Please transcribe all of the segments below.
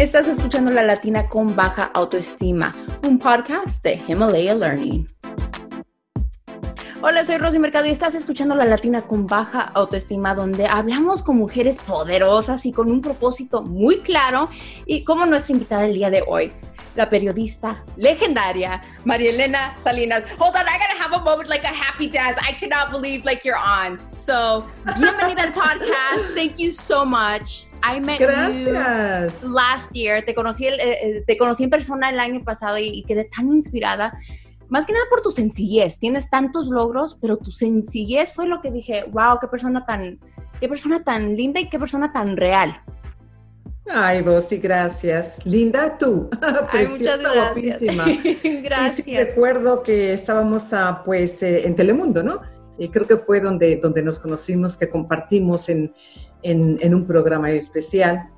Estás escuchando La Latina con Baja Autoestima, un podcast de Himalaya Learning. Hola, soy Rosy Mercado y estás escuchando La Latina con Baja Autoestima, donde hablamos con mujeres poderosas y con un propósito muy claro y como nuestra invitada del día de hoy, la periodista legendaria María Elena Salinas. Hold on, I gotta have a moment like a happy dance. I cannot believe like you're on. So, bienvenida al podcast. Thank you so much. I met Gracias. you last year. Te conocí, eh, eh, te conocí en persona el año pasado y, y quedé tan inspirada. Más que nada por tu sencillez. Tienes tantos logros, pero tu sencillez fue lo que dije, wow, qué persona tan, qué persona tan linda y qué persona tan real. Ay, Rosy, gracias. Linda tú. Ay, Preciosa, gracias. guapísima. gracias. Sí, sí, recuerdo que estábamos ah, pues eh, en Telemundo, ¿no? Y creo que fue donde, donde nos conocimos, que compartimos en, en, en un programa especial.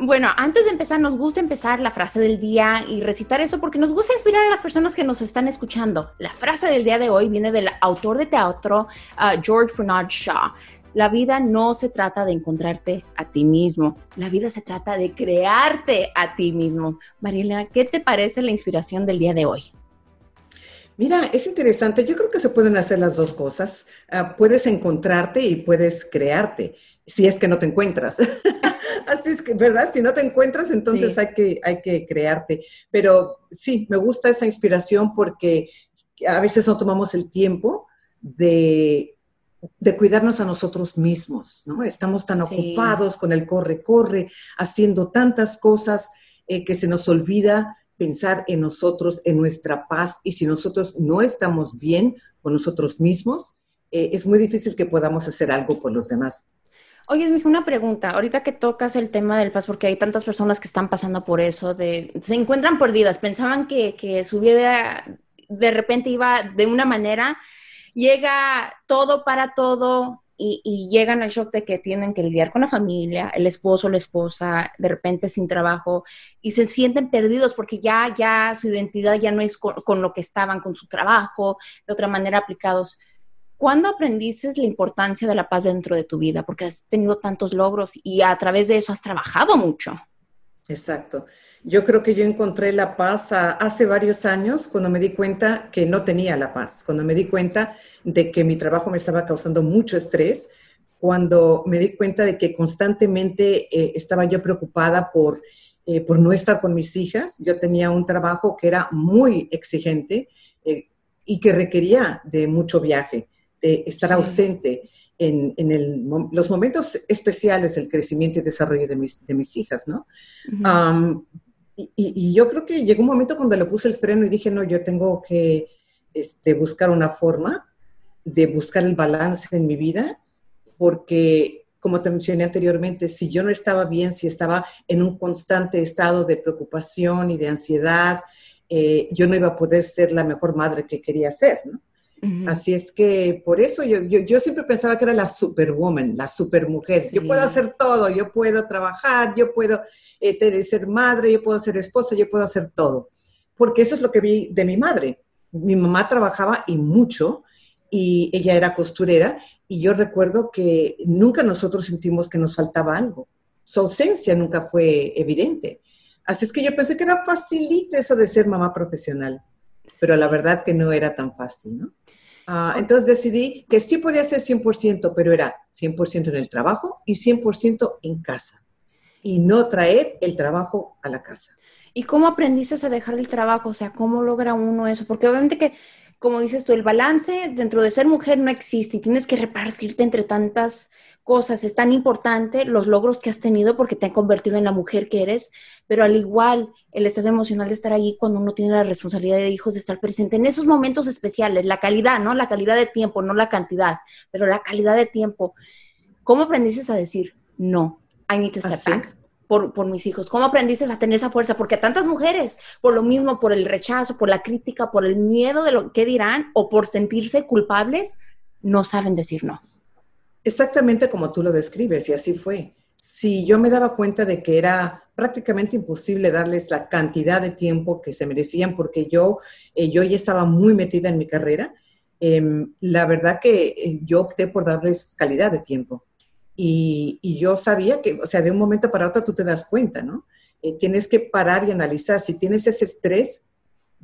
Bueno, antes de empezar, nos gusta empezar la frase del día y recitar eso porque nos gusta inspirar a las personas que nos están escuchando. La frase del día de hoy viene del autor de teatro ah, George Bernard Shaw. La vida no se trata de encontrarte a ti mismo, la vida se trata de crearte a ti mismo. Marielena, ¿qué te parece la inspiración del día de hoy? Mira, es interesante. Yo creo que se pueden hacer las dos cosas. Ah, puedes encontrarte y puedes crearte, si es que no te encuentras. Así es que, ¿verdad? Si no te encuentras, entonces Sí. hay, que, hay que crearte. Pero sí, me gusta esa inspiración porque a veces no tomamos el tiempo de, de cuidarnos a nosotros mismos, ¿no? Estamos tan Sí. ocupados con el corre-corre, haciendo tantas cosas eh, que se nos olvida pensar en nosotros, en nuestra paz, y si nosotros no estamos bien con nosotros mismos, eh, es muy difícil que podamos hacer algo por los demás. Oye, mija, una pregunta. Ahorita que tocas el tema del paz, porque hay tantas personas que están pasando por eso, de, se encuentran perdidas, pensaban que, que su vida de repente iba de una manera, llega todo para todo y, y llegan al shock de que tienen que lidiar con la familia, el esposo, la esposa, de repente sin trabajo y se sienten perdidos porque ya, ya su identidad ya no es con, con lo que estaban, con su trabajo, de otra manera aplicados. ¿Cuándo aprendiste la importancia de la paz dentro de tu vida? Porque has tenido tantos logros y a través de eso has trabajado mucho. Exacto. Yo creo que yo encontré la paz hace varios años cuando me di cuenta que no tenía la paz, cuando me di cuenta de que mi trabajo me estaba causando mucho estrés, cuando me di cuenta de que constantemente eh, estaba yo preocupada por, eh, por no estar con mis hijas. Yo tenía un trabajo que era muy exigente eh, y que requería de mucho viaje, de estar Sí. ausente en, en el los momentos especiales del crecimiento y desarrollo de mis, de mis hijas, ¿no? Y, y- y yo creo que llegó un momento cuando le puse el freno y dije, no, yo tengo que este, buscar una forma de buscar el balance en mi vida, porque, como te mencioné anteriormente, si yo no estaba bien, si estaba en un constante estado de preocupación y de ansiedad, eh, yo no iba a poder ser la mejor madre que quería ser, ¿no? Así es que por eso yo, yo, yo siempre pensaba que era la superwoman, la supermujer. Yo puedo hacer todo, yo puedo trabajar, yo puedo eh, ser madre, yo puedo ser esposa, yo puedo hacer todo. Porque eso es lo que vi de mi madre. Mi mamá trabajaba y mucho y ella era costurera y yo recuerdo que nunca nosotros sentimos que nos faltaba algo. Su ausencia nunca fue evidente. Así es que yo pensé que era facilito eso de ser mamá profesional pero la verdad que no era tan fácil, ¿no? Ah, entonces decidí que sí podía ser 100%, pero era 100% en el trabajo y 100% en casa. Y no traer el trabajo a la casa. ¿Y cómo aprendiste a dejar el trabajo? O sea, ¿cómo logra uno eso? Porque obviamente que, como dices tú, el balance dentro de ser mujer no existe y tienes que repartirte entre tantas cosas. Es tan importante los logros que has tenido porque te han convertido en la mujer que eres, pero al igual el estado emocional de estar allí cuando uno tiene la responsabilidad de hijos, de estar presente en esos momentos especiales, la calidad, ¿no? La calidad de tiempo, no la cantidad, pero la calidad de tiempo. ¿Cómo aprendiste a decir no? I need to step Así. back por, por mis hijos? ¿Cómo aprendiste a tener esa fuerza? Porque a tantas mujeres, por lo mismo, por el rechazo, por la crítica, por el miedo de lo que dirán o por sentirse culpables, no saben decir no. Exactamente como tú lo describes, y así fue. Si yo me daba cuenta de que era prácticamente imposible darles la cantidad de tiempo que se merecían, porque yo, eh, yo ya estaba muy metida en mi carrera, eh, la verdad que eh, yo opté por darles calidad de tiempo. Y, yo sabía que, o sea, de un momento para otro tú te das cuenta, ¿no? eh, tienes que parar y analizar. Si tienes ese estrés,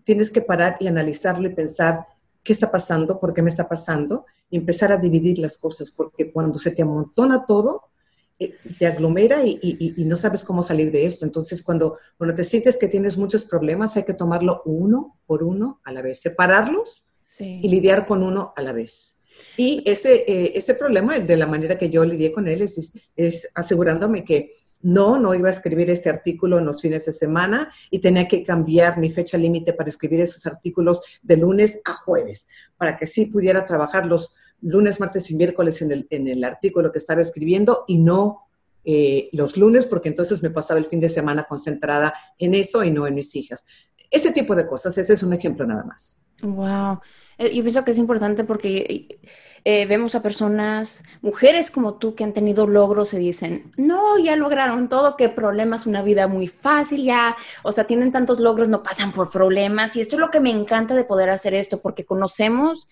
tienes que parar y analizarlo y pensar qué está pasando, por qué me está pasando, y empezar a dividir las cosas, porque cuando se te amontona todo, eh, te aglomera y, no sabes cómo salir de esto. Entonces, cuando, cuando te sientes que tienes muchos problemas, hay que tomarlo uno por uno a la vez, separarlos y lidiar con uno a la vez. Y ese, eh, ese problema, de la manera que yo lidié con él, es, es asegurándome que no, no iba a escribir este artículo en los fines de semana y tenía que cambiar mi fecha límite para escribir esos artículos de lunes a jueves, para que sí pudiera trabajar los lunes, martes y miércoles en el, en el artículo que estaba escribiendo y no eh, los lunes, porque entonces me pasaba el fin de semana concentrada en eso y no en mis hijas. Ese tipo de cosas, ese es un ejemplo nada más. Wow. Eh, yo pienso que es importante porque eh, vemos a personas, mujeres como tú, que han tenido logros y dicen, no, ya lograron todo, qué problemas, una vida muy fácil, ya, o sea, tienen tantos logros, no pasan por problemas. Y esto es lo que me encanta de poder hacer esto, porque conocemos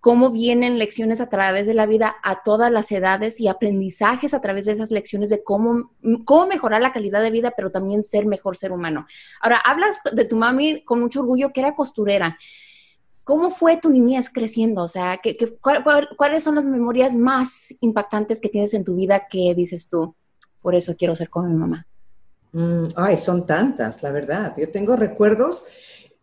cómo vienen lecciones a través de la vida a todas las edades y aprendizajes a través de esas lecciones de cómo, cómo mejorar la calidad de vida, pero también ser mejor ser humano. Ahora, hablas de tu mami con mucho orgullo que era costurera. ¿Cómo fue tu niñez creciendo? O sea, ¿qué, cuáles son las memorias más impactantes que tienes en tu vida que dices tú? Por eso quiero ser como mi mamá. Mm, ay, son tantas, la verdad. Yo tengo recuerdos,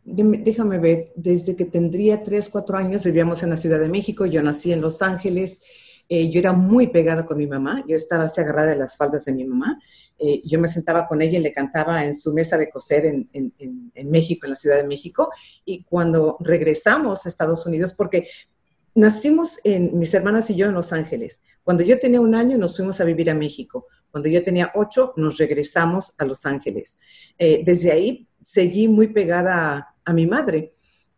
déjame ver, desde que tendría tres, cuatro años vivíamos en la Ciudad de México, yo nací en Los Ángeles, eh, yo era muy pegada con mi mamá, yo estaba así agarrada de las faldas de mi mamá. Eh, yo me sentaba con ella y le cantaba en su mesa de coser en, en, México, en la Ciudad de México, y cuando regresamos a Estados Unidos, porque nacimos en, mis hermanas y yo en Los Ángeles, cuando yo tenía un año nos fuimos a vivir a México, cuando yo tenía ocho nos regresamos a Los Ángeles. Eh, desde ahí seguí muy pegada a, mi madre,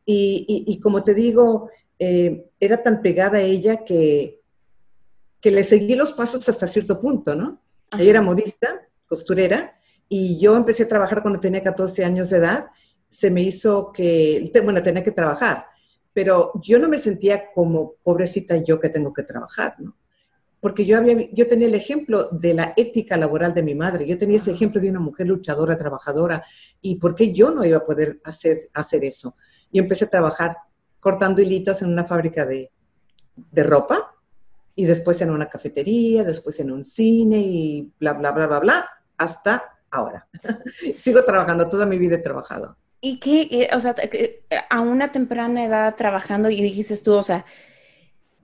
y, y, como te digo, eh, era tan pegada a ella que, que le seguí los pasos hasta cierto punto, ¿no? Ella era modista, costurera, y yo empecé a trabajar cuando tenía 14 años de edad. Se me hizo que, bueno, tenía que trabajar, pero yo no me sentía como pobrecita yo que tengo que trabajar, ¿no? Porque yo, había, yo tenía el ejemplo de la ética laboral de mi madre, yo tenía ese ejemplo de una mujer luchadora, trabajadora, y ¿por qué yo no iba a poder hacer, hacer eso? Yo empecé a trabajar cortando hilitos en una fábrica de, de ropa, y después en una cafetería, después en un cine y bla, bla, bla, bla, bla, hasta ahora. Sigo trabajando, toda mi vida he trabajado. Y que, eh, o sea, a una temprana edad trabajando y dijiste tú, o sea,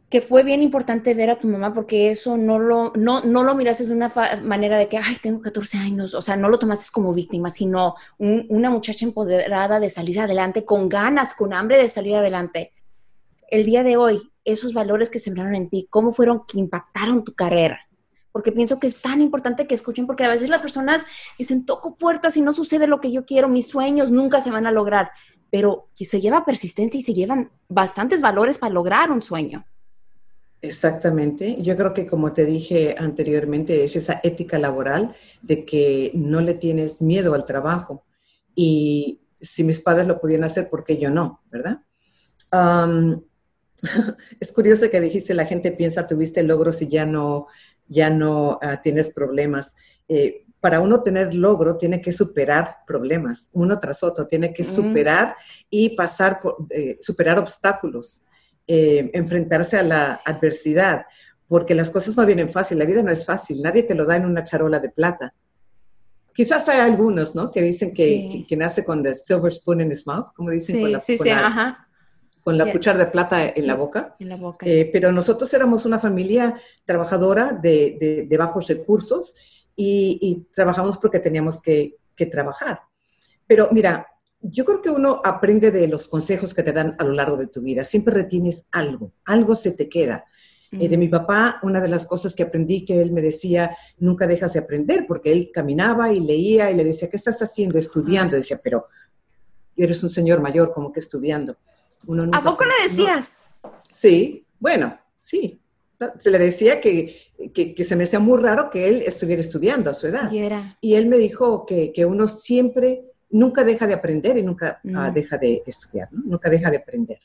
que fue bien importante ver a tu mamá porque eso no lo, no, no lo miras de una manera de que, ay, tengo 14 años, o sea, no lo tomaste como víctima, sino una muchacha empoderada de salir adelante, con ganas, con hambre de salir adelante. El día de hoy, esos valores que sembraron en ti, cómo fueron que impactaron tu carrera. Porque pienso que es tan importante que escuchen, porque a veces las personas dicen, toco puertas y no sucede lo que yo quiero, mis sueños nunca se van a lograr, pero se lleva persistencia y se llevan bastantes valores para lograr un sueño. Exactamente. Yo creo que como te dije anteriormente, es esa ética laboral de que no le tienes miedo al trabajo. Y si mis padres lo pudieran hacer, ¿por qué yo no? ¿Verdad? es curioso que dijiste, la gente piensa, tuviste logros y ya no, ya no ah, tienes problemas. Eh, para uno tener logro, tiene que superar problemas, uno tras otro, tiene que superar y pasar por, eh, superar obstáculos, eh, enfrentarse a la adversidad, porque las cosas no vienen fácil, la vida no es fácil, nadie te lo da en una charola de plata. Quizás hay algunos, ¿no? Que dicen que, que, nace con the silver spoon in his mouth, como dicen con la, sí, sí, ajá con la cuchara de plata en la boca. En la boca. Eh, pero nosotros éramos una familia trabajadora de, de, bajos recursos y, trabajamos porque teníamos que, que, trabajar. Pero mira, yo creo que uno aprende de los consejos que te dan a lo largo de tu vida. Siempre retienes algo, algo se te queda. Eh, de mi papá, una de las cosas que aprendí que él me decía, nunca dejas de aprender, porque él caminaba y leía y le decía, ¿qué estás haciendo? Estudiando. Decía, pero eres un señor mayor, como que estudiando. ¿A poco le decías? Sí, bueno, sí. Se le decía que, que, se me hacía muy raro que él estuviera estudiando a su edad. Y, él me dijo que, que, uno siempre, nunca deja de aprender y nunca ah, mm. deja de estudiar, ¿no? nunca deja de aprender.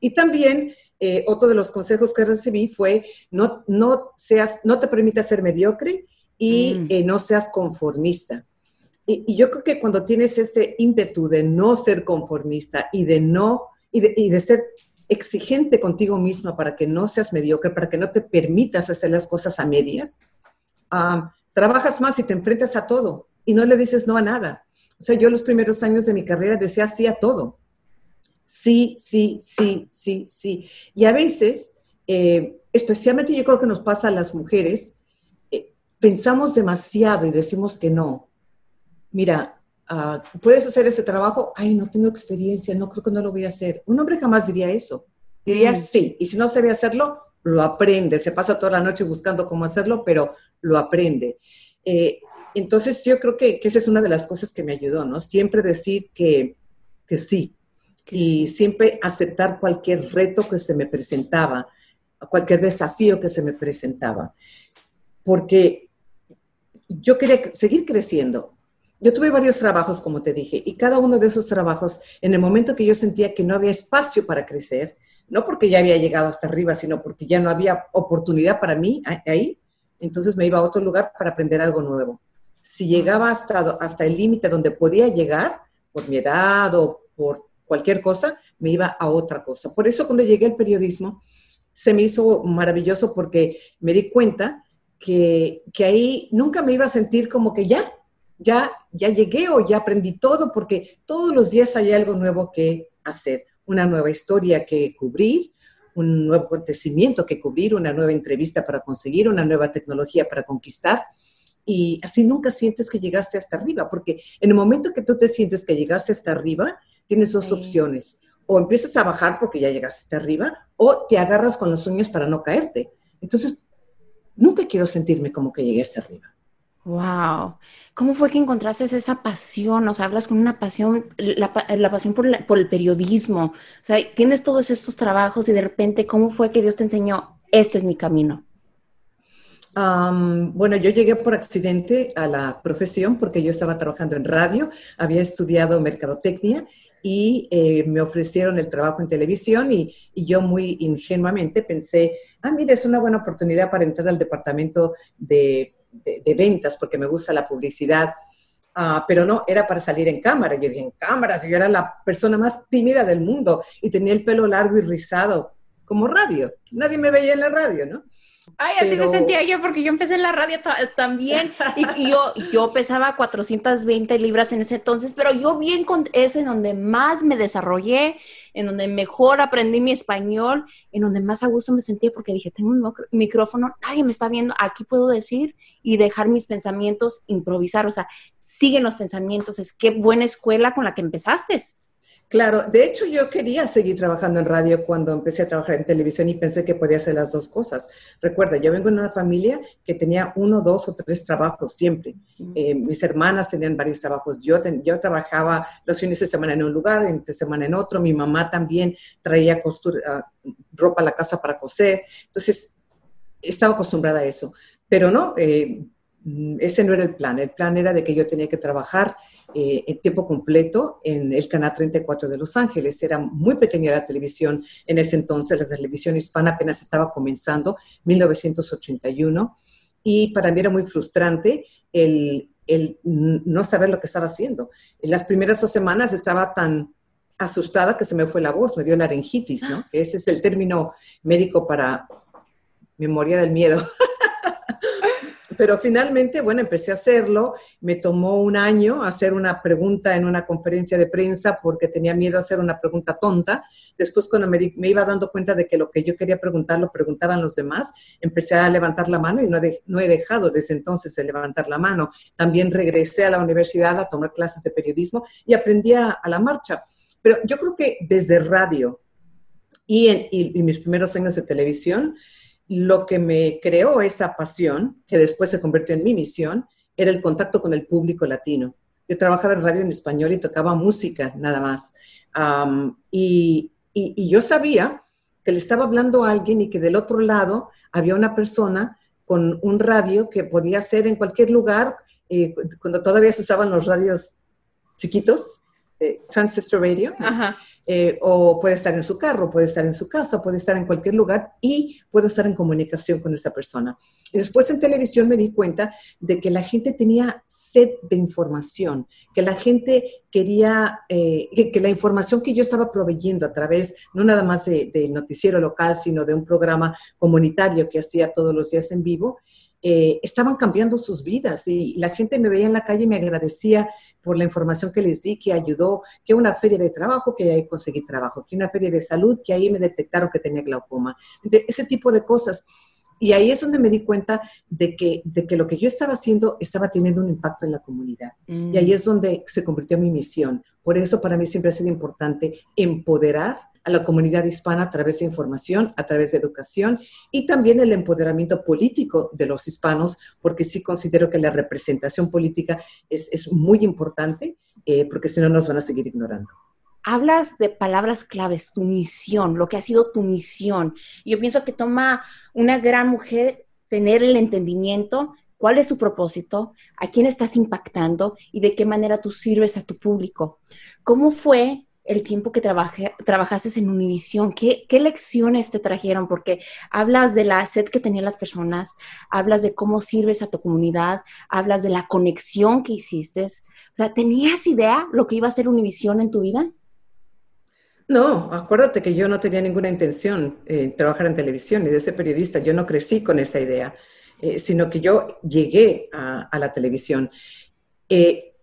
Y también eh, otro de los consejos que recibí fue no, no, seas, no te permitas ser mediocre y mm. eh, no seas conformista. Y, yo creo que cuando tienes este ímpetu de no ser conformista y de no, y de, ser exigente contigo misma para que no seas mediocre, para que no te permitas hacer las cosas a medias, trabajas más y te enfrentas a todo y no le dices no a nada. O sea, yo los primeros años de mi carrera decía sí a todo. Sí, sí, sí, sí, sí. Y a veces, eh, especialmente yo creo que nos pasa a las mujeres, eh, pensamos demasiado y decimos que no mira, ah, ¿puedes hacer ese trabajo? Ay, no tengo experiencia, no creo que no lo voy a hacer. Un hombre jamás diría eso. Diría mm. sí, y si no sabe hacerlo, lo aprende. Se pasa toda la noche buscando cómo hacerlo, pero lo aprende. Eh, entonces, yo creo que, esa es una de las cosas que me ayudó, ¿no? Siempre decir que, sí y siempre aceptar cualquier reto que se me presentaba, cualquier desafío que se me presentaba, porque yo quería seguir creciendo yo tuve varios trabajos, como te dije, y cada uno de esos trabajos, en el momento que yo sentía que no había espacio para crecer, no porque ya había llegado hasta arriba, sino porque ya no había oportunidad para mí ahí, entonces me iba a otro lugar para aprender algo nuevo. Si llegaba hasta, hasta el límite donde podía llegar, por mi edad o por cualquier cosa, me iba a otra cosa. Por eso cuando llegué al periodismo, se me hizo maravilloso porque me di cuenta que, que ahí nunca me iba a sentir como que ya, ya, ya llegué o ya aprendí todo, porque todos los días hay algo nuevo que hacer, una nueva historia que cubrir, un nuevo acontecimiento que cubrir, una nueva entrevista para conseguir, una nueva tecnología para conquistar. Y así nunca sientes que llegaste hasta arriba, porque en el momento que tú te sientes que llegaste hasta arriba, tienes dos opciones. O empiezas a bajar porque ya llegaste hasta arriba, o te agarras con los sueños para no caerte. Entonces, nunca quiero sentirme como que llegué hasta arriba. Wow. ¿Cómo fue que encontraste esa pasión? O sea, hablas con una pasión, la, pasión por, el periodismo. O sea, tienes todos estos trabajos y de repente, ¿cómo fue que Dios te enseñó, este es mi camino? bueno, yo llegué por accidente a la profesión porque yo estaba trabajando en radio, había estudiado mercadotecnia y eh, me ofrecieron el trabajo en televisión y, y, yo muy ingenuamente pensé, ah, mira, es una buena oportunidad para entrar al departamento de de, ventas porque me gusta la publicidad. Ah, pero no, era para salir en cámara. Yo dije, en cámara, si yo era la persona más tímida del mundo y tenía el pelo largo y rizado, como radio. Nadie me veía en la radio, ¿no? Ay, así me sentía yo porque yo empecé en la radio también y, yo, yo pesaba 420 libras en ese entonces, pero yo bien con ese en donde más me desarrollé, en donde mejor aprendí mi español, en donde más a gusto me sentía porque dije, tengo un micrófono, nadie me está viendo, aquí puedo decir y dejar mis pensamientos improvisar, o sea, siguen los pensamientos, es qué buena escuela con la que empezaste. Claro, de hecho yo quería seguir trabajando en radio cuando empecé a trabajar en televisión y pensé que podía hacer las dos cosas. Recuerda, yo vengo de una familia que tenía uno, dos o tres trabajos siempre. Eh, mis hermanas tenían varios trabajos. Yo, yo trabajaba los fines de semana en un lugar, entre semana en otro. Mi mamá también traía costura, ah, ropa a la casa para coser. Entonces, estaba acostumbrada a eso. Pero no, eh, ese no era el plan. El plan era de que yo tenía que trabajar eh, en tiempo completo en el Canal 34 de Los Ángeles. Era muy pequeña la televisión en ese entonces, la televisión hispana apenas estaba comenzando, 1981, y para mí era muy frustrante el, el no saber lo que estaba haciendo. En las primeras dos semanas estaba tan asustada que se me fue la voz, me dio laringitis, ¿no? Ese es el término médico para memoria del miedo. Pero finalmente, bueno, empecé a hacerlo. Me tomó un año hacer una pregunta en una conferencia de prensa porque tenía miedo a hacer una pregunta tonta. Después, cuando me, iba dando cuenta de que lo que yo quería preguntar lo preguntaban los demás, empecé a levantar la mano y no, he dejado desde entonces de levantar la mano. También regresé a la universidad a tomar clases de periodismo y aprendí a, la marcha. Pero yo creo que desde radio y en y mis primeros años de televisión, lo que me creó esa pasión, que después se convirtió en mi misión, era el contacto con el público latino. Yo trabajaba en radio en español y tocaba música nada más. y, yo sabía que le estaba hablando a alguien y que del otro lado había una persona con un radio que podía ser en cualquier lugar, eh, cuando todavía se usaban los radios chiquitos, eh, transistor radio. Eh, o puede estar en su carro, puede estar en su casa, puede estar en cualquier lugar y puedo estar en comunicación con esa persona. Y después en televisión me di cuenta de que la gente tenía sed de información, que la gente quería, eh, que, la información que yo estaba proveyendo a través, no nada más del de noticiero local, sino de un programa comunitario que hacía todos los días en vivo, eh, estaban cambiando sus vidas y la gente me veía en la calle y me agradecía por la información que les di, que ayudó, que una feria de trabajo, que ahí conseguí trabajo, que una feria de salud, que ahí me detectaron que tenía glaucoma. ese tipo de cosas. Y ahí es donde me di cuenta de que, de que lo que yo estaba haciendo estaba teniendo un impacto en la comunidad. Y ahí mm. es donde se convirtió en mi misión. Por eso para mí siempre ha sido importante empoderar a la comunidad hispana a través de información, a través de educación y también el empoderamiento político de los hispanos, porque sí considero que la representación política es, muy importante, eh, porque si no nos van a seguir ignorando hablas de palabras claves, tu misión, lo que ha sido tu misión. Yo pienso que toma una gran mujer tener el entendimiento, cuál es tu propósito, a quién estás impactando y de qué manera tú sirves a tu público. ¿Cómo fue el tiempo que trabajaste en Univisión? ¿Qué, ¿Qué lecciones te trajeron? Porque hablas de la sed que tenían las personas, hablas de cómo sirves a tu comunidad, hablas de la conexión que hiciste. O sea, ¿tenías idea lo que iba a ser Univisión en tu vida? No, acuérdate que yo no tenía ninguna intención de trabajar en televisión ni de ser periodista. Yo no crecí con esa idea, eh, sino que yo llegué a, la televisión. Eh,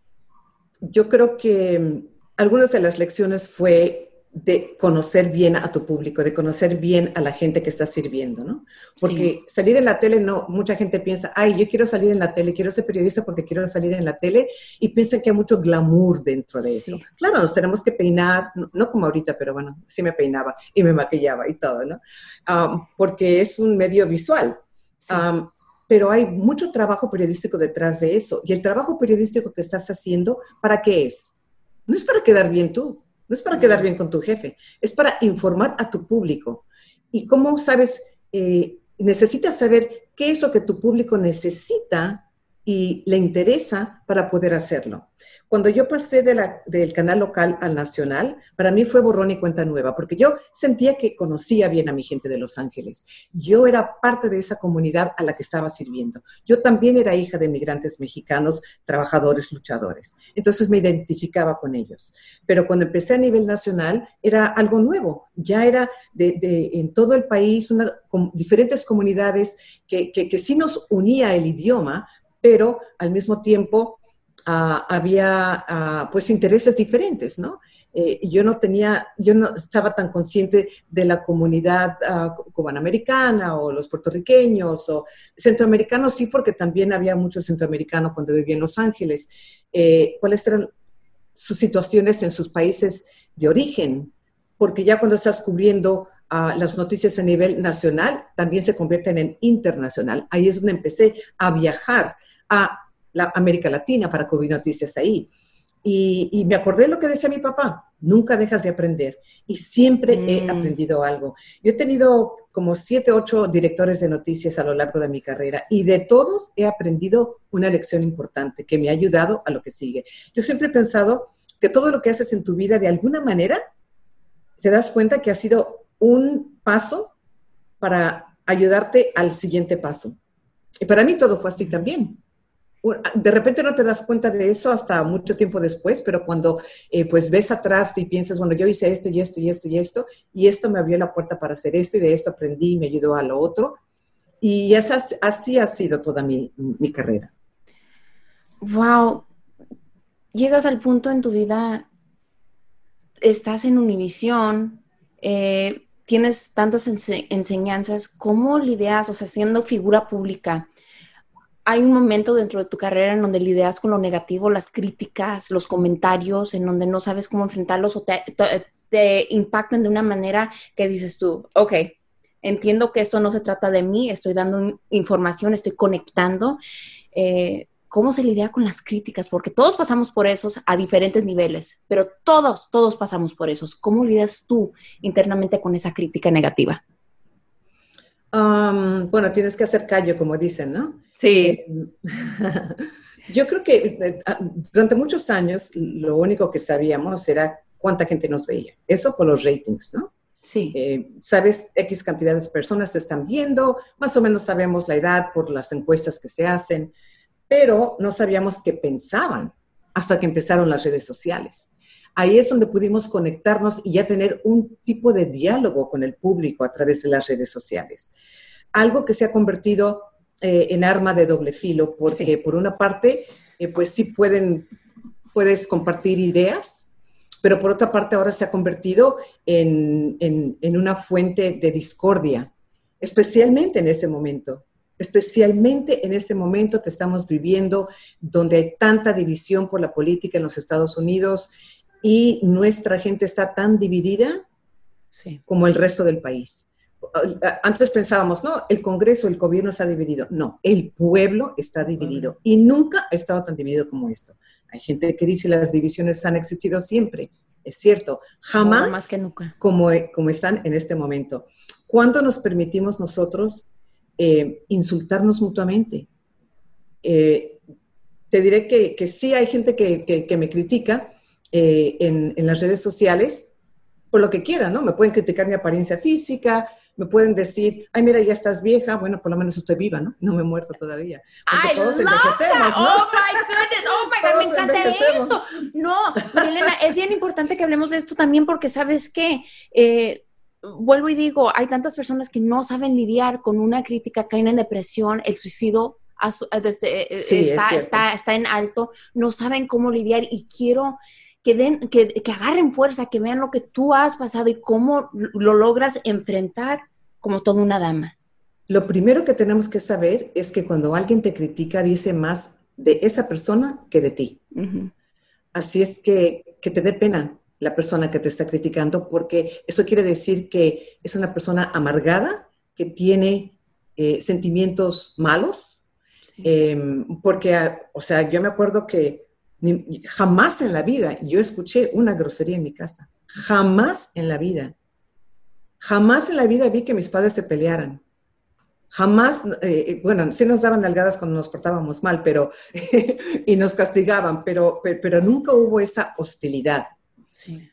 yo creo que algunas de las lecciones fue de conocer bien a tu público, de conocer bien a la gente que está sirviendo, ¿no? Porque salir en la tele, no, mucha gente piensa, ay, yo quiero salir en la tele, quiero ser periodista porque quiero salir en la tele, y piensan que hay mucho glamour dentro de eso. Claro, nos tenemos que peinar, no, como ahorita, pero bueno, sí me peinaba y me maquillaba y todo, ¿no? Um, porque es un medio visual. Um, pero hay mucho trabajo periodístico detrás de eso. Y el trabajo periodístico que estás haciendo, ¿para qué es? No es para quedar bien tú, no es para quedar bien con tu jefe, es para informar a tu público. ¿Y cómo sabes? Eh, necesitas saber qué es lo que tu público necesita y le interesa para poder hacerlo. Cuando yo pasé del canal local al nacional, para mí fue borrón y cuenta nueva, porque yo sentía que conocía bien a mi gente de Los Ángeles. Yo era parte de esa comunidad a la que estaba sirviendo. Yo también era hija de migrantes mexicanos, trabajadores, luchadores. Entonces me identificaba con ellos. Pero cuando empecé a nivel nacional, era algo nuevo. Ya era en todo el país, con diferentes comunidades que sí nos unía el idioma, pero al mismo tiempo ah, había ah, pues intereses diferentes, ¿no? Eh, yo no tenía, yo no estaba tan consciente de la comunidad uh, cubanoamericana o los puertorriqueños o centroamericanos, sí, porque también había muchos centroamericanos cuando vivía en Los Ángeles. Eh, ¿Cuáles eran sus situaciones en sus países de origen? Porque ya cuando estás cubriendo las noticias a nivel nacional, también se convierten en internacional. Ahí es donde empecé a viajar a la América Latina para cubrir noticias ahí. Y, me acordé de lo que decía mi papá, nunca dejas de aprender. Y siempre he mm. aprendido algo. Yo he tenido como siete, ocho directores de noticias a lo largo de mi carrera y de todos he aprendido una lección importante que me ha ayudado a lo que sigue. Yo siempre he pensado que todo lo que haces en tu vida, de alguna manera, te das cuenta que ha sido un paso para ayudarte al siguiente paso. Y para mí todo fue así también de repente no te das cuenta de eso hasta mucho tiempo después, pero cuando eh, pues ves atrás y piensas, bueno, yo hice esto y esto y esto y esto, y esto me abrió la puerta para hacer esto y de esto aprendí y me ayudó a lo otro. Y esa, así ha sido toda mi, mi carrera. Wow. Llegas al punto en tu vida, estás en Univisión, eh, tienes tantas enseñanzas, ¿cómo lidias, o sea, siendo figura pública? Hay un momento dentro de tu carrera en donde lidias con lo negativo, las críticas, los comentarios, en donde no sabes cómo enfrentarlos o te, impactan de una manera que dices tú, ok, entiendo que esto no se trata de mí, estoy dando información, estoy conectando. Eh, ¿Cómo se lidia con las críticas? Porque todos pasamos por esos a diferentes niveles, pero todos, todos pasamos por esos. ¿Cómo lidias tú internamente con esa crítica negativa? Bueno, tienes que hacer callo, como dicen, ¿no? Sí. Eh, Yo creo que eh, ah, durante muchos años lo único que sabíamos era cuánta gente nos veía. Eso por los ratings, ¿no? Sí. Eh, sabes, X cantidad de personas te están viendo, más o menos sabemos la edad por las encuestas que se hacen, pero no sabíamos qué pensaban hasta que empezaron las redes sociales. Ahí es donde pudimos conectarnos y ya tener un tipo de diálogo con el público a través de las redes sociales. Algo que se ha convertido eh, en arma de doble filo, porque por una parte, eh, pues sí pueden, puedes compartir ideas, pero por otra parte ahora se ha convertido en, en una fuente de discordia, especialmente en ese momento especialmente en este momento que estamos viviendo, donde hay tanta división por la política en los Estados Unidos y nuestra gente está tan dividida como el resto del país. Antes pensábamos, no, el Congreso, el gobierno está dividido. No, el pueblo está dividido y nunca ha estado tan dividido como esto. Hay gente que dice las divisiones han existido siempre. Es cierto, jamás más que nunca. Como, como están en este momento. ¿Cuándo nos permitimos nosotros eh, insultarnos mutuamente? Eh, te diré que, que, sí hay gente que, que me critica, eh, en, las redes sociales por lo que quieran, ¿no? Me pueden criticar mi apariencia física, me pueden decir, ay, mira, ya estás vieja, bueno, por lo menos estoy viva, ¿no? No me he muerto todavía. Porque todos envejecemos, ¿no? Oh my goodness, oh my God, me encanta eso. No, Elena, es bien importante que hablemos de esto también porque, ¿sabes qué? Eh, vuelvo y digo, hay tantas personas que no saben lidiar con una crítica, caen en depresión, el suicidio eh, está, está, está en alto, no saben cómo lidiar y quiero que, den, que, que agarren fuerza, que vean lo que tú has pasado y cómo lo logras enfrentar como toda una dama. Lo primero que tenemos que saber es que cuando alguien te critica, dice más de esa persona que de ti. Así es que, que te dé pena la persona que te está criticando, porque eso quiere decir que es una persona amargada, que tiene eh, sentimientos malos, em, porque, o sea, yo me acuerdo que jamás en la vida yo escuché una grosería en mi casa. Jamás en la vida. Jamás en la vida vi que mis padres se pelearan. Jamás, eh, eh, bueno, sí nos daban nalgadas cuando nos portábamos mal, pero, y nos castigaban, pero, pero, nunca hubo esa hostilidad.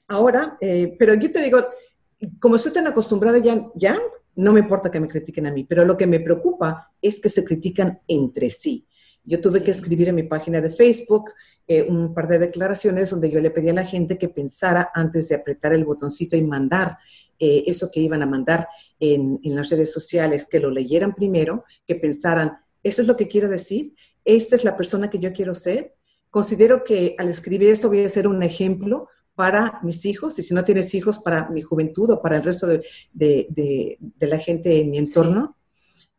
Ahora, eh, pero yo te digo, como estoy tan acostumbrada ya, ya no me importa que me critiquen a mí, pero lo que me preocupa es que se critican entre sí. Yo tuve que escribir en mi página de Facebook eh, un par de declaraciones donde yo le pedí a la gente que pensara antes de apretar el botoncito y mandar eh, eso que iban a mandar en, en, las redes sociales, que lo leyeran primero, que pensaran, ¿eso es lo que quiero decir? ¿Esta es la persona que yo quiero ser? Considero que al escribir esto voy a ser un ejemplo para mis hijos y si no tienes hijos, para mi juventud o para el resto de, de, de, la gente en mi entorno.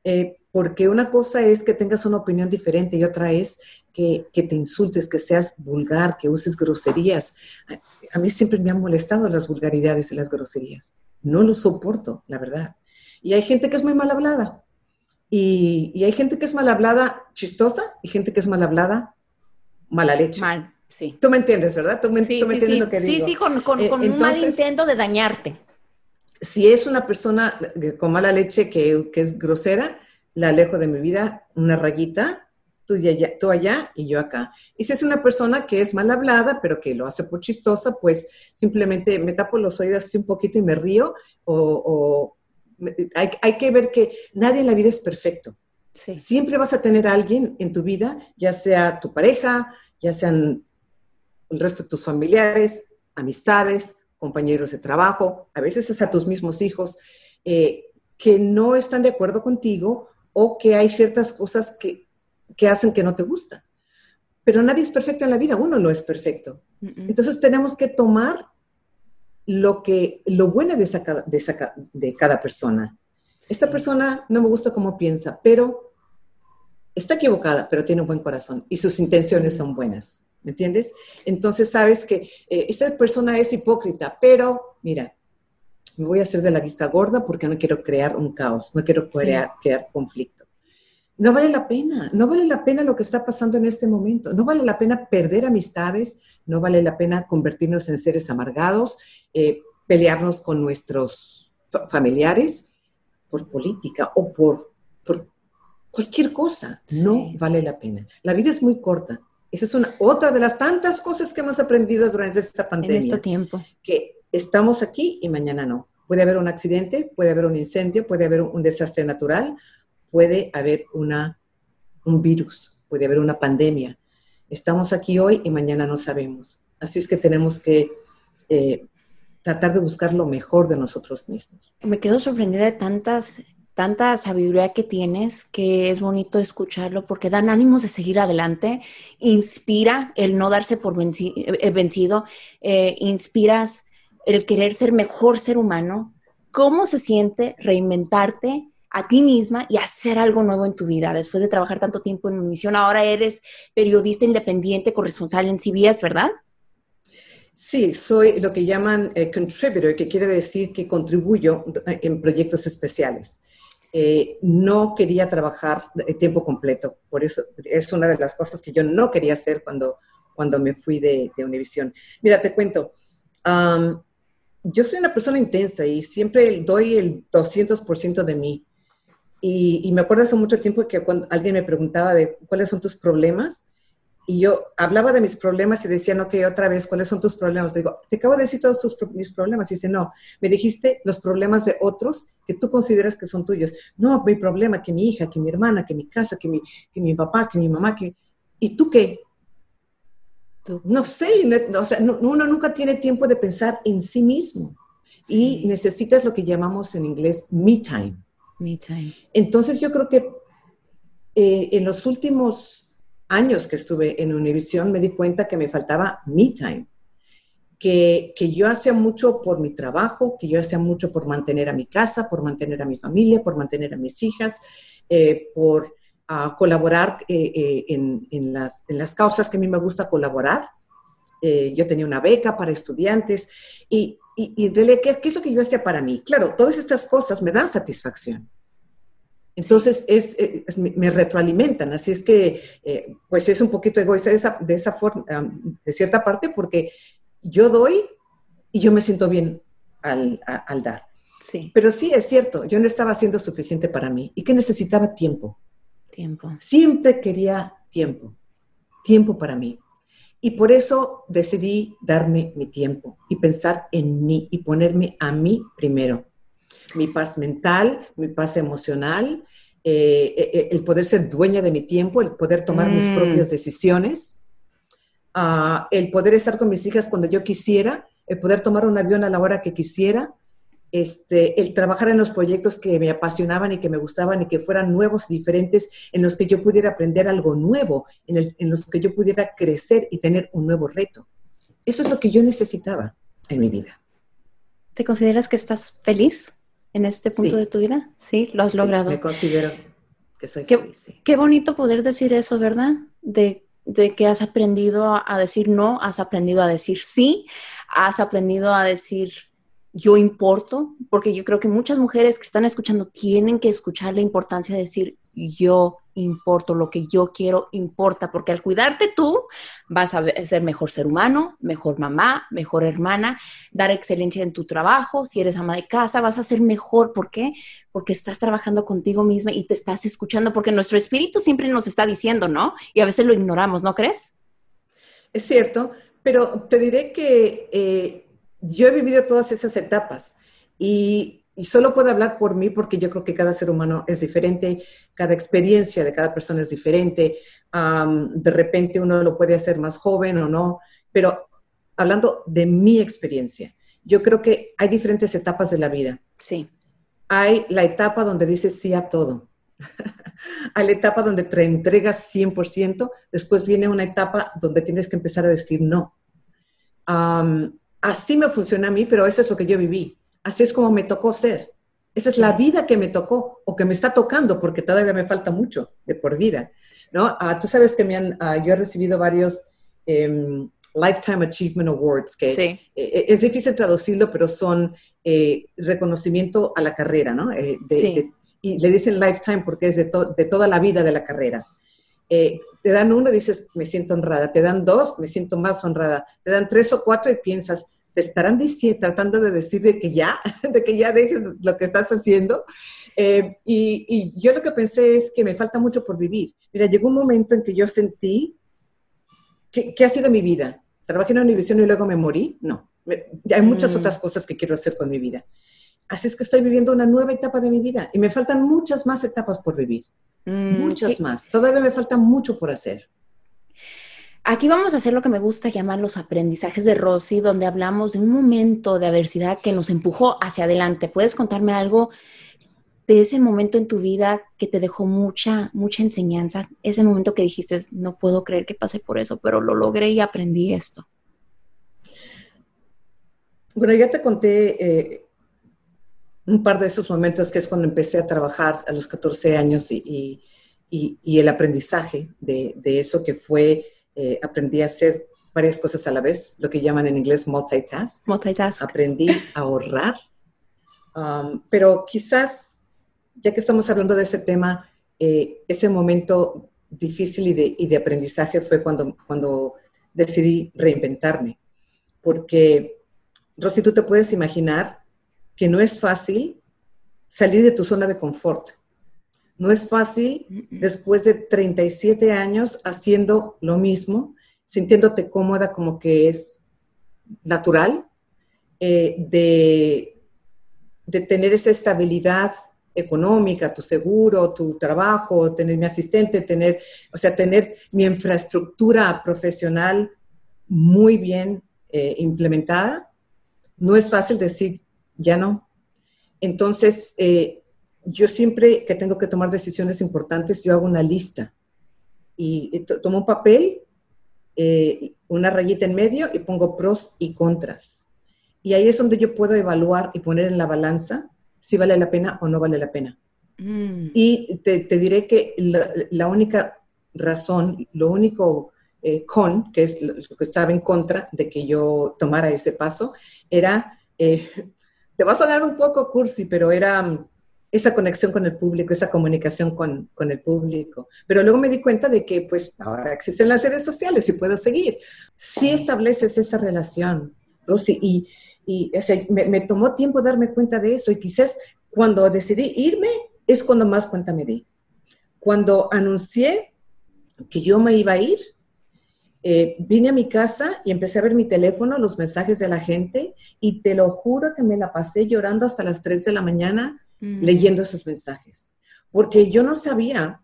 Eh, porque una cosa es que tengas una opinión diferente y otra es que, que te insultes, que seas vulgar, que uses groserías. A, mí siempre me han molestado las vulgaridades y las groserías. No lo soporto, la verdad. Y hay gente que es muy mal hablada. Y, y hay gente que es mal hablada chistosa y gente que es mal hablada mala leche. Mal, sí. Tú me entiendes, ¿verdad? Tú me, sí, tú me sí, entiendes sí. lo que digo. Sí, sí, con, con, eh, con entonces, un mal intento de dañarte. Si es una persona con mala leche que, que es grosera, la alejo de mi vida, una rayita, tú, allá, tú allá y yo acá. Y si es una persona que es mal hablada, pero que lo hace por chistosa, pues simplemente me tapo los oídos un poquito y me río, o, o hay, hay, que ver que nadie en la vida es perfecto. Sí. Siempre vas a tener a alguien en tu vida, ya sea tu pareja, ya sean el resto de tus familiares, amistades, compañeros de trabajo, a veces hasta tus mismos hijos, eh, que no están de acuerdo contigo o que hay ciertas cosas que, que hacen que no te gustan. Pero nadie es perfecto en la vida, uno no es perfecto. Entonces tenemos que tomar lo, que, lo bueno de, esa, de, esa, de cada persona. Sí. Esta persona no me gusta cómo piensa, pero está equivocada, pero tiene un buen corazón y sus intenciones son buenas. ¿Me entiendes? Entonces sabes que eh, esta persona es hipócrita, pero mira, me voy a hacer de la vista gorda porque no quiero crear un caos, no quiero crear, sí. crear conflicto. No vale la pena, no vale la pena lo que está pasando en este momento, no vale la pena perder amistades, no vale la pena convertirnos en seres amargados, eh, pelearnos con nuestros familiares por política o por, por, cualquier cosa, no vale la pena. La vida es muy corta. Esa es una, otra de las tantas cosas que hemos aprendido durante esta pandemia. En este tiempo. Que estamos aquí y mañana no. Puede haber un accidente, puede haber un incendio, puede haber un desastre natural, puede haber una, un virus, puede haber una pandemia. Estamos aquí hoy y mañana no sabemos. Así es que tenemos que eh, tratar de buscar lo mejor de nosotros mismos. Me quedo sorprendida de tantas tanta sabiduría que tienes que es bonito escucharlo porque dan ánimos de seguir adelante, inspira el no darse por eh, vencido, eh, inspiras el querer ser mejor ser humano. ¿Cómo se siente reinventarte a ti misma y hacer algo nuevo en tu vida después de trabajar tanto tiempo en misión? Ahora eres periodista independiente, corresponsal en CBS, ¿verdad? Sí, soy lo que llaman eh, contributor, que quiere decir que contribuyo en proyectos especiales. Eh, no quería trabajar de tiempo completo. Por eso es una de las cosas que yo no quería hacer cuando, cuando me fui de, de Univision. Mira, te cuento. Yo soy una persona intensa y siempre doy el 200% de mí. Y, y, me acuerdo hace mucho tiempo que cuando alguien me preguntaba de cuáles son tus problemas, y yo hablaba de mis problemas y decía, no, que otra vez, ¿cuáles son tus problemas? digo, te acabo de decir todos tus, mis problemas. Y dice, no, me dijiste los problemas de otros que tú consideras que son tuyos. No, mi problema, que mi hija, que mi hermana, que mi casa, que mi, que mi papá, que mi mamá, que... ¿Y tú qué? No sé, o sea, uno nunca tiene tiempo de pensar en sí mismo. Y necesitas lo que llamamos en inglés me time. Me time. Entonces yo creo que eh, en los últimos años que estuve en Univision me di cuenta que me faltaba me time, que, que, yo hacía mucho por mi trabajo, que yo hacía mucho por mantener a mi casa, por mantener a mi familia, por mantener a mis hijas, eh, por ah, colaborar eh, eh, en, en, las, en, las, causas que a mí me gusta colaborar. yo tenía una beca para estudiantes y, y, y ¿qué, ¿qué es lo que yo hacía para mí? Claro, todas estas cosas me dan satisfacción entonces, es, me retroalimentan, así es que, eh, pues es un poquito egoísta de esa, de esa forma, de cierta parte, porque yo doy y yo me siento bien al, al, dar. Sí. Pero sí, es cierto, yo no estaba haciendo suficiente para mí y que necesitaba tiempo. Tiempo. Siempre quería tiempo, tiempo para mí. Y por eso decidí darme mi tiempo y pensar en mí y ponerme a mí primero mi paz mental, mi paz emocional, eh, eh, el poder ser dueña de mi tiempo, el poder tomar mis mm. propias decisiones, ah, el poder estar con mis hijas cuando yo quisiera, el poder tomar un avión a la hora que quisiera, este, el trabajar en los proyectos que me apasionaban y que me gustaban y que fueran nuevos y diferentes, en los que yo pudiera aprender algo nuevo, en, en los que yo pudiera crecer y tener un nuevo reto. Eso es lo que yo necesitaba en mi vida. ¿Te consideras que estás feliz? en este punto de tu vida? Sí, lo has logrado. Me considero que soy qué, feliz. Sí. Qué bonito poder decir eso, ¿verdad? De, de que has aprendido a, a decir no, has aprendido a decir sí, has aprendido a decir yo importo, porque yo creo que muchas mujeres que están escuchando tienen que escuchar la importancia de decir yo importo, lo que yo quiero importa, porque al cuidarte tú vas a ser mejor ser humano, mejor mamá, mejor hermana, dar excelencia en tu trabajo, si eres ama de casa, vas a ser mejor. ¿Por qué? Porque estás trabajando contigo misma y te estás escuchando, porque nuestro espíritu siempre nos está diciendo, ¿no? Y a veces lo ignoramos, ¿no crees? Es cierto, pero te diré que eh, yo he vivido todas esas etapas y y solo puedo hablar por mí porque yo creo que cada ser humano es diferente, cada experiencia de cada persona es diferente. de repente uno lo puede hacer más joven o no, pero hablando de mi experiencia, yo creo que hay diferentes etapas de la vida. Sí. Hay la etapa donde dices sí a todo. hay la etapa donde te entregas 100%, después viene una etapa donde tienes que empezar a decir no. Así me funciona a mí, pero eso es lo que yo viví así es como me tocó ser. Esa es la vida que me tocó o que me está tocando, porque todavía me falta mucho de por vida. ¿no? Ah, tú sabes que me han, ah, yo he recibido varios em, Lifetime Achievement Awards, que sí. E, e, es difícil traducirlo, pero son eh, reconocimiento a la carrera, ¿no? Eh, sí. y le dicen Lifetime porque es de, de toda la vida de la carrera. Te dan uno y dices, me siento honrada. Te dan dos, me siento más honrada. Te dan tres o cuatro y piensas, te estarán diciendo, tratando de decir de que ya, de que ya dejes lo que estás haciendo. Eh, y, yo lo que pensé es que me falta mucho por vivir. Mira, llegó un momento en que yo sentí que, ha sido mi vida. Trabajé en una universidad y luego me morí. No, hay muchas mm. otras cosas que quiero hacer con mi vida. Así es que estoy viviendo una nueva etapa de mi vida y me faltan muchas más etapas por vivir. Mm, muchas más. Todavía me falta mucho por hacer. Aquí vamos a hacer lo que me gusta llamar los aprendizajes de Rosy, donde hablamos de un momento de adversidad que nos empujó hacia adelante. ¿Puedes contarme algo de ese momento en tu vida que te dejó mucha, mucha enseñanza? Ese momento que dijiste, no puedo creer que pasé por eso, pero lo logré y aprendí esto. Bueno, ya te conté eh, un par de esos momentos que es cuando empecé a trabajar a los 14 años y, el aprendizaje de, eso que fue, eh, aprendí a hacer varias cosas a la vez, lo que llaman en inglés multitask. Multitask. Aprendí a ahorrar, um, pero quizás, ya que estamos hablando de ese tema, eh, ese momento difícil y de, y de, aprendizaje fue cuando, cuando decidí reinventarme, porque, Rosy, tú te puedes imaginar que no es fácil salir de tu zona de confort. No es fácil después de 37 años haciendo lo mismo, sintiéndote cómoda como que es natural, eh, de, de tener esa estabilidad económica, tu seguro, tu trabajo, tener mi asistente, tener, o sea, tener mi infraestructura profesional muy bien eh, implementada. No es fácil decir, ya no. Entonces, eh, yo siempre que tengo que tomar decisiones importantes, yo hago una lista y tomo un papel, eh, una rayita en medio y pongo pros y contras. Y ahí es donde yo puedo evaluar y poner en la balanza si vale la pena o no vale la pena. Mm. Y te, diré que la, única razón, lo único eh, con, que es lo que estaba en contra de que yo tomara ese paso, era te va a sonar un poco cursi, pero era mm, esa conexión con el público, esa comunicación con, con, el público. Pero luego me di cuenta de que pues ahora existen las redes sociales y puedo seguir. Si estableces esa relación, Rosy, y, y me, me, tomó tiempo darme cuenta de eso y quizás cuando decidí irme es cuando más cuenta me di. Cuando anuncié que yo me iba a ir, eh, vine a mi casa y empecé a ver mi teléfono, los mensajes de la gente, y te lo juro que me la pasé llorando hasta las 3 de la mañana mm. leyendo esos mensajes, porque yo no sabía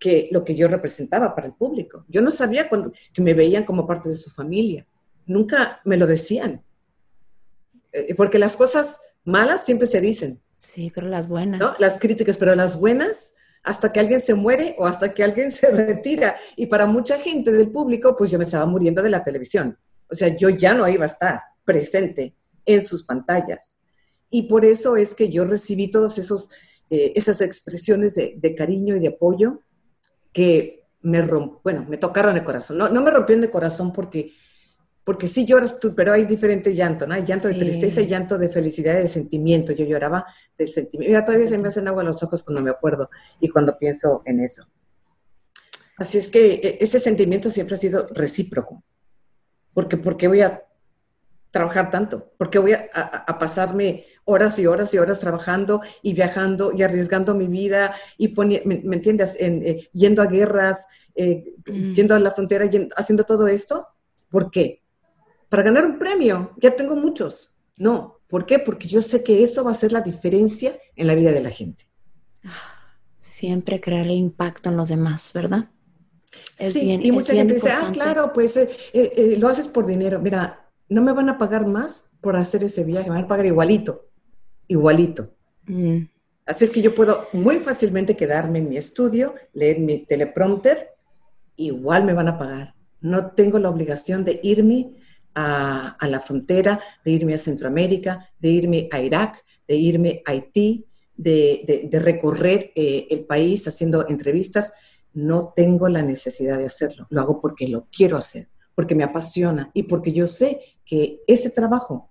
que lo que yo representaba para el público. Yo no sabía cuando, que me veían como parte de su familia. Nunca me lo decían. Eh, porque las cosas malas siempre se dicen. Sí, pero las buenas. ¿no? Las críticas, pero las buenas hasta que alguien se muere o hasta que alguien se retira. Y para mucha gente del público, pues yo me estaba muriendo de la televisión. O sea, yo ya no iba a estar presente en sus pantallas. Y por eso es que yo recibí todas eh, esas expresiones de, cariño y de apoyo que me romp, bueno, me tocaron el corazón. No, no me rompieron el corazón porque porque sí lloras tú, pero hay diferente llanto, ¿no? Hay llanto de tristeza y llanto de felicidad y de sentimiento. Yo lloraba de sentimiento. Mira, todavía se me hacen agua los ojos cuando me acuerdo y cuando pienso en eso. Así es que e, ese sentimiento siempre ha sido recíproco. Porque, ¿por qué voy a trabajar tanto? ¿Por qué voy a, pasarme horas y horas y horas trabajando y viajando y arriesgando mi vida y poniendo, me, entiendes? En, eh, yendo a guerras, eh, mm. yendo a la frontera, haciendo todo esto? ¿Por qué? Para ganar un premio. Ya tengo muchos. No. ¿Por qué? Porque yo sé que eso va a ser la diferencia en la vida de la gente. Siempre crear el impacto en los demás, ¿verdad? sí, y mucha gente dice, ah, claro, pues eh, eh, eh, lo haces por dinero. Mira, no me van a pagar más por hacer ese viaje, me van a pagar igualito, igualito. Mm. Así es que yo puedo muy fácilmente quedarme en mi estudio, leer mi teleprompter, igual me van a pagar. No tengo la obligación de irme a, la frontera, de irme a Centroamérica, de irme a Irak, de irme a Haití, de, recorrer eh, el país haciendo entrevistas. No tengo la necesidad de hacerlo. Lo hago porque lo quiero hacer, porque me apasiona y porque yo sé que ese trabajo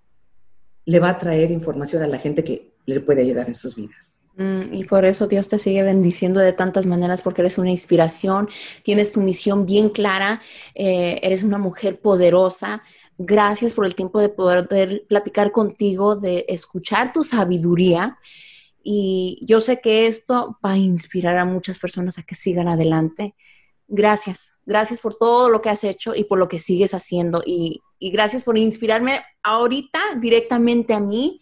le va a traer información a la gente que le puede ayudar en sus vidas. Mm, y por eso Dios te sigue bendiciendo de tantas maneras, porque eres una inspiración, tienes tu misión bien clara, eh, eres una mujer poderosa, Gracias por el tiempo de poder platicar contigo, de escuchar tu sabiduría Y yo sé que esto va a inspirar a muchas personas a que sigan adelante. Gracias, gracias por todo lo que has hecho y por lo que sigues haciendo. Y, gracias por inspirarme ahorita directamente a mí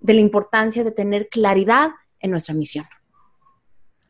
de la importancia de tener claridad en nuestra misión.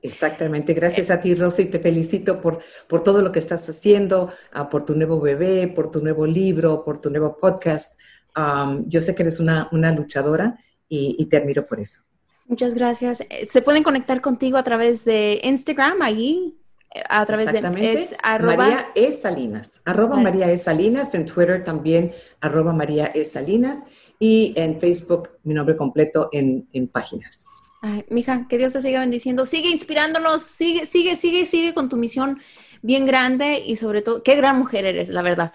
Exactamente, gracias a ti Rosy, te felicito por, por todo lo que estás haciendo, uh, por tu nuevo bebé, por tu nuevo libro, por tu nuevo podcast. Um, yo sé que eres una, una luchadora y, y, te admiro por eso. Muchas gracias. Eh, Se pueden conectar contigo a través de Instagram, allí, eh, a través de es, arroba, María E. Salinas, arroba Vale. María E. Salinas, en Twitter también, arroba María E. Salinas, y en Facebook mi nombre completo en, en páginas. Ay, mija, que Dios te siga bendiciendo. Sigue inspirándonos, sigue, sigue, sigue, sigue con tu misión bien grande y sobre todo, qué gran mujer eres, la verdad.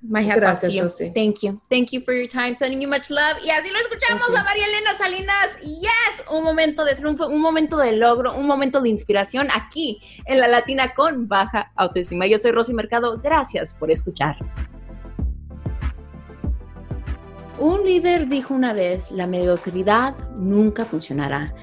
My hats Gracias, you. Thank you. Thank you for your time. Sending you much love. Y así lo escuchamos a María Elena Salinas. Yes, un momento de triunfo, un momento de logro, un momento de inspiración aquí en la Latina con baja autoestima. Yo soy Rosy Mercado. Gracias por escuchar. Un líder dijo una vez, la mediocridad nunca funcionará.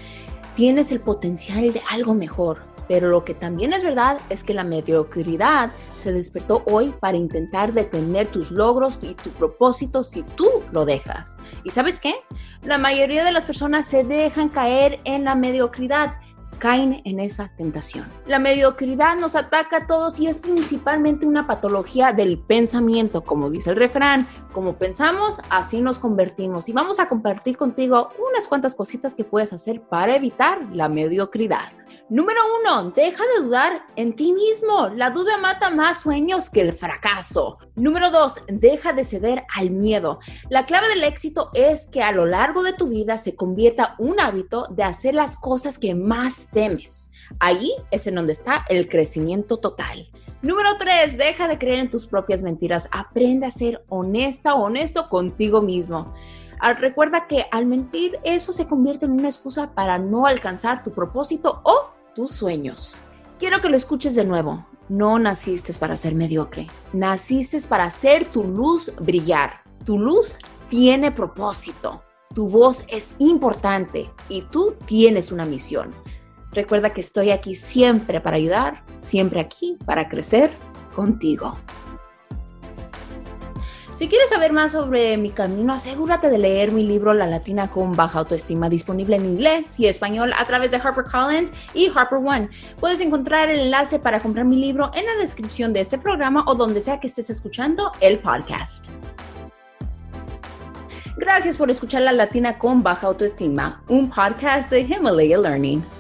Tienes el potencial de algo mejor, pero lo que también es verdad es que la mediocridad se despertó hoy para intentar detener tus logros y tu propósito si tú lo dejas. ¿Y sabes qué? La mayoría de las personas se dejan caer en la mediocridad caen en esa tentación. La mediocridad nos ataca a todos y es principalmente una patología del pensamiento, como dice el refrán, como pensamos, así nos convertimos. Y vamos a compartir contigo unas cuantas cositas que puedes hacer para evitar la mediocridad. Número uno, deja de dudar en ti mismo. La duda mata más sueños que el fracaso. Número dos, deja de ceder al miedo. La clave del éxito es que a lo largo de tu vida se convierta un hábito de hacer las cosas que más temes. Ahí es en donde está el crecimiento total. Número 3, deja de creer en tus propias mentiras. Aprende a ser honesta o honesto contigo mismo. Ah, Recuerda que al mentir eso se convierte en una excusa para no alcanzar tu propósito o tus sueños. Quiero que lo escuches de nuevo. No naciste para ser mediocre. Naciste para hacer tu luz brillar. Tu luz tiene propósito. Tu voz es importante y tú tienes una misión. Recuerda que estoy aquí siempre para ayudar, siempre aquí para crecer contigo. Si quieres saber más sobre mi camino, asegúrate de leer mi libro La Latina con Baja Autoestima, disponible en inglés y español a través de HarperCollins y Harper One. Puedes encontrar el enlace para comprar mi libro en la descripción de este programa o donde sea que estés escuchando el podcast. Gracias por escuchar La Latina con Baja Autoestima, un podcast de Himalaya Learning.